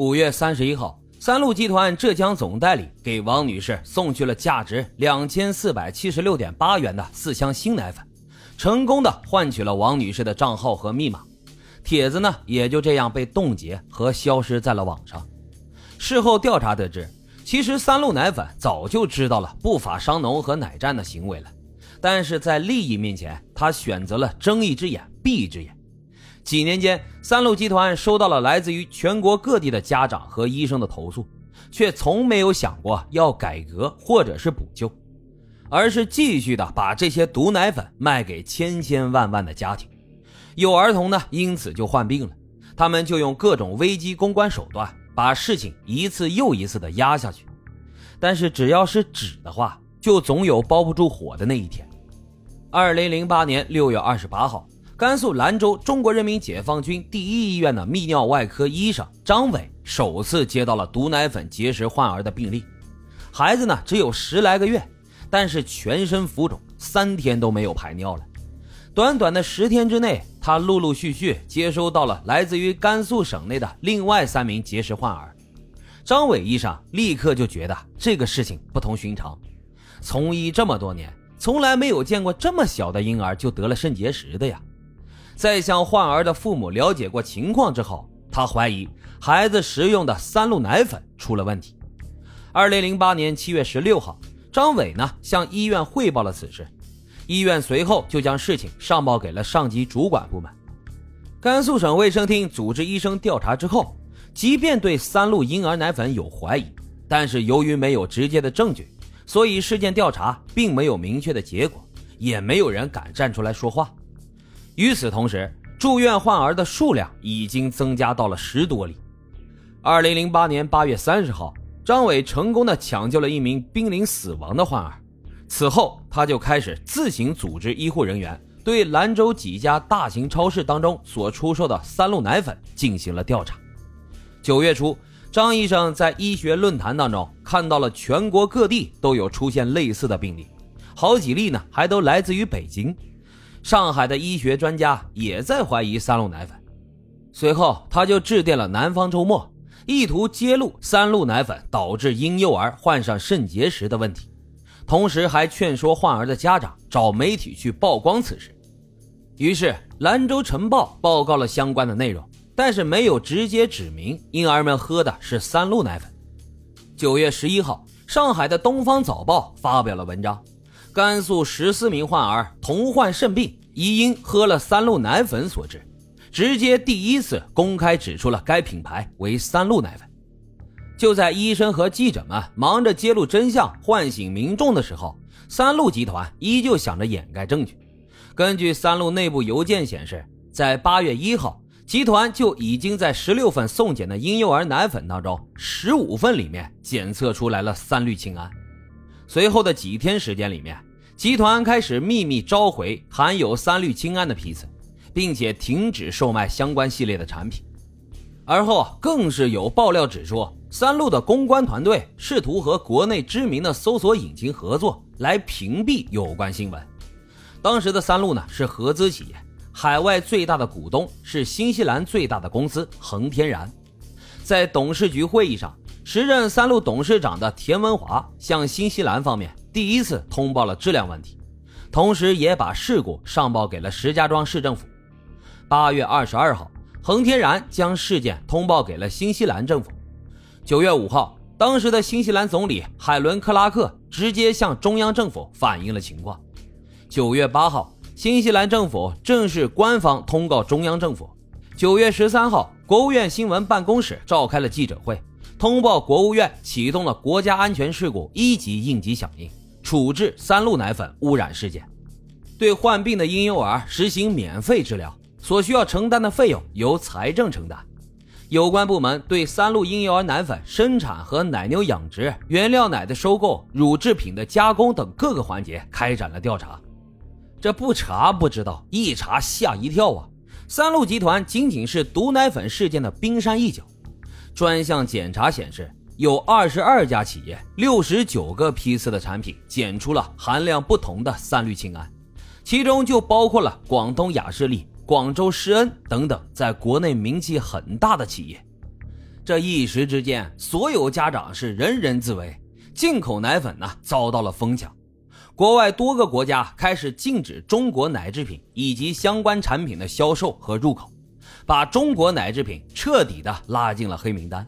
五月三十一号，三鹿集团浙江总代理给王女士送去了价值两千四百七十六点八元的四箱新奶粉，成功的换取了王女士的账号和密码。帖子呢也就这样被冻结和消失在了网上。事后调查得知，其实三鹿奶粉早就知道了不法商农和奶站的行为了，但是在利益面前，他选择了睁一只眼闭一只眼。几年间，三鹿集团收到了来自于全国各地的家长和医生的投诉，却从没有想过要改革或者是补救，而是继续的把这些毒奶粉卖给千千万万的家庭。有儿童呢，因此就患病了，他们就用各种危机公关手段，把事情一次又一次的压下去。但是只要是纸的话，就总有包不住火的那一天。二零零八年六月二十八号。甘肃兰州中国人民解放军第一医院的泌尿外科医生张伟首次接到了毒奶粉结石患儿的病例，孩子呢只有十来个月，但是全身浮肿，三天都没有排尿了。短短的十天之内，他陆陆续续接收到了来自于甘肃省内的另外三名结石患儿。张伟医生立刻就觉得这个事情不同寻常，从医这么多年，从来没有见过这么小的婴儿就得了肾结石的呀。在向患儿的父母了解过情况之后，他怀疑孩子食用的三鹿奶粉出了问题。二零零八年七月十六号，张伟呢向医院汇报了此事，医院随后就将事情上报给了上级主管部门。甘肃省卫生厅组织医生调查之后，即便对三鹿婴儿奶粉有怀疑，但是由于没有直接的证据，所以事件调查并没有明确的结果，也没有人敢站出来说话。与此同时，住院患儿的数量已经增加到了十多例。二零零八年八月三十号，张伟成功的抢救了一名濒临死亡的患儿。此后，他就开始自行组织医护人员对兰州几家大型超市当中所出售的三鹿奶粉进行了调查。九月初，张医生在医学论坛当中看到了全国各地都有出现类似的病例，好几例呢还都来自于北京。上海的医学专家也在怀疑三鹿奶粉，随后他就致电了南方周末，意图揭露三鹿奶粉导致婴幼儿患上肾结石的问题，同时还劝说患儿的家长找媒体去曝光此事。于是，《兰州晨报》报告了相关的内容，但是没有直接指明婴儿们喝的是三鹿奶粉。九月十一号，上海的《东方早报》发表了文章。甘肃十四名患儿同患肾病，疑因喝了三鹿奶粉所致，直接第一次公开指出了该品牌为三鹿奶粉。就在医生和记者们忙着揭露真相、唤醒民众的时候，三鹿集团依旧想着掩盖证据。根据三鹿内部邮件显示，在八月一号，集团就已经在十六份送检的婴幼儿奶粉当中，十五份里面检测出来了三氯氰胺。随后的几天时间里面，集团开始秘密召回含有三氯氰胺的批次，并且停止售卖相关系列的产品。而后更是有爆料指出，三鹿的公关团队试图和国内知名的搜索引擎合作，来屏蔽有关新闻。当时的三鹿呢是合资企业，海外最大的股东是新西兰最大的公司恒天然。在董事局会议上。时任三鹿董事长的田文华向新西兰方面第一次通报了质量问题，同时也把事故上报给了石家庄市政府。八月二十二号，恒天然将事件通报给了新西兰政府。九月五号，当时的新西兰总理海伦克拉克直接向中央政府反映了情况。九月八号，新西兰政府正式官方通告中央政府。九月十三号，国务院新闻办公室召开了记者会。通报国务院启动了国家安全事故一级应急响应，处置三鹿奶粉污染事件，对患病的婴幼儿实行免费治疗，所需要承担的费用由财政承担。有关部门对三鹿婴幼儿奶粉生产和奶牛养殖、原料奶的收购、乳制品的加工等各个环节开展了调查。这不查不知道，一查吓一跳啊！三鹿集团仅仅是毒奶粉事件的冰山一角。专项检查显示有二十二家企业六十九个批次的产品检出了含量不同的三氯氰胺其中就包括了广东雅士利广州施恩等等在国内名气很大的企业。这一时之间所有家长是人人自危进口奶粉呢遭到了疯抢。国外多个国家开始禁止中国奶制品以及相关产品的销售和入口把中国奶制品彻底的拉进了黑名单。